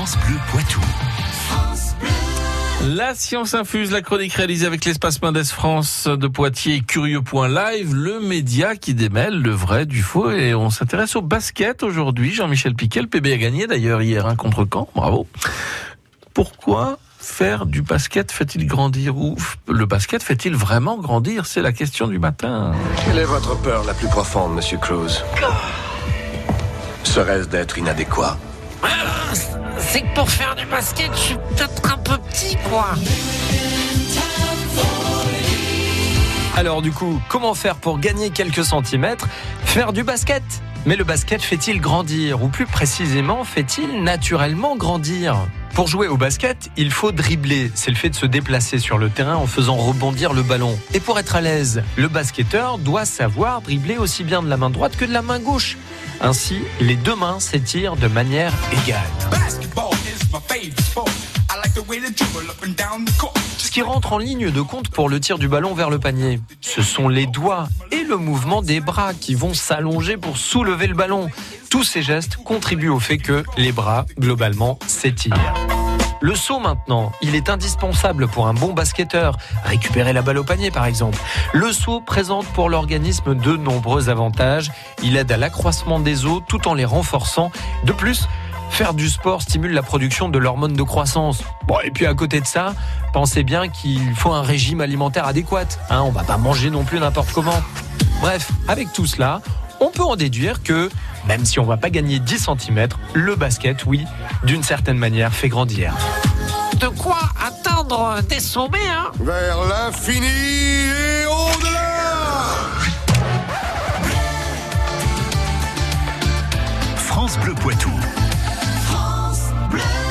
France Bleu Poitou. La science infuse, la chronique réalisée avec l'espace Mendes France de Poitiers et Curieux.live, le média qui démêle le vrai du faux. Et on s'intéresse au basket aujourd'hui. Jean-Michel Piquet, le PB a gagné d'ailleurs hier un contre Caen. Bravo. Pourquoi faire du basket fait-il grandir ou le basket fait-il vraiment grandir? C'est la question du matin. Quelle est votre peur la plus profonde, Monsieur Cruz Serait-ce d'être inadéquat? C'est que pour faire du basket, je suis peut-être un peu petit, quoi. Alors du coup, comment faire pour gagner quelques centimètres Faire du basket? Mais le basket fait-il grandir Ou plus précisément, fait-il naturellement grandir? Pour jouer au basket, il faut dribbler. C'est le fait de se déplacer sur le terrain en faisant rebondir le ballon. Et pour être à l'aise, le basketteur doit savoir dribbler aussi bien de la main droite que de la main gauche. Ainsi, les deux mains s'étirent de manière égale. Ce qui rentre en ligne de compte pour le tir du ballon vers le panier, ce sont les doigts et le mouvement des bras qui vont s'allonger pour soulever le ballon. Tous ces gestes contribuent au fait que les bras, globalement, s'étirent. Le saut maintenant, il est indispensable pour un bon basketteur. Récupérer la balle au panier par exemple. Le saut présente pour l'organisme de nombreux avantages. Il aide à l'accroissement des os tout en les renforçant. De plus, faire du sport stimule la production de l'hormone de croissance. Bon, et puis à côté de ça, pensez bien qu'il faut un régime alimentaire adéquat. Hein, on va pas manger non plus n'importe comment. Bref, avec tout cela, on peut en déduire que, même si on va pas gagner 10 cm, le basket, oui, d'une certaine manière, fait grandir. De quoi atteindre des sommets, hein? Vers l'infini et au-delà France Bleu Poitou.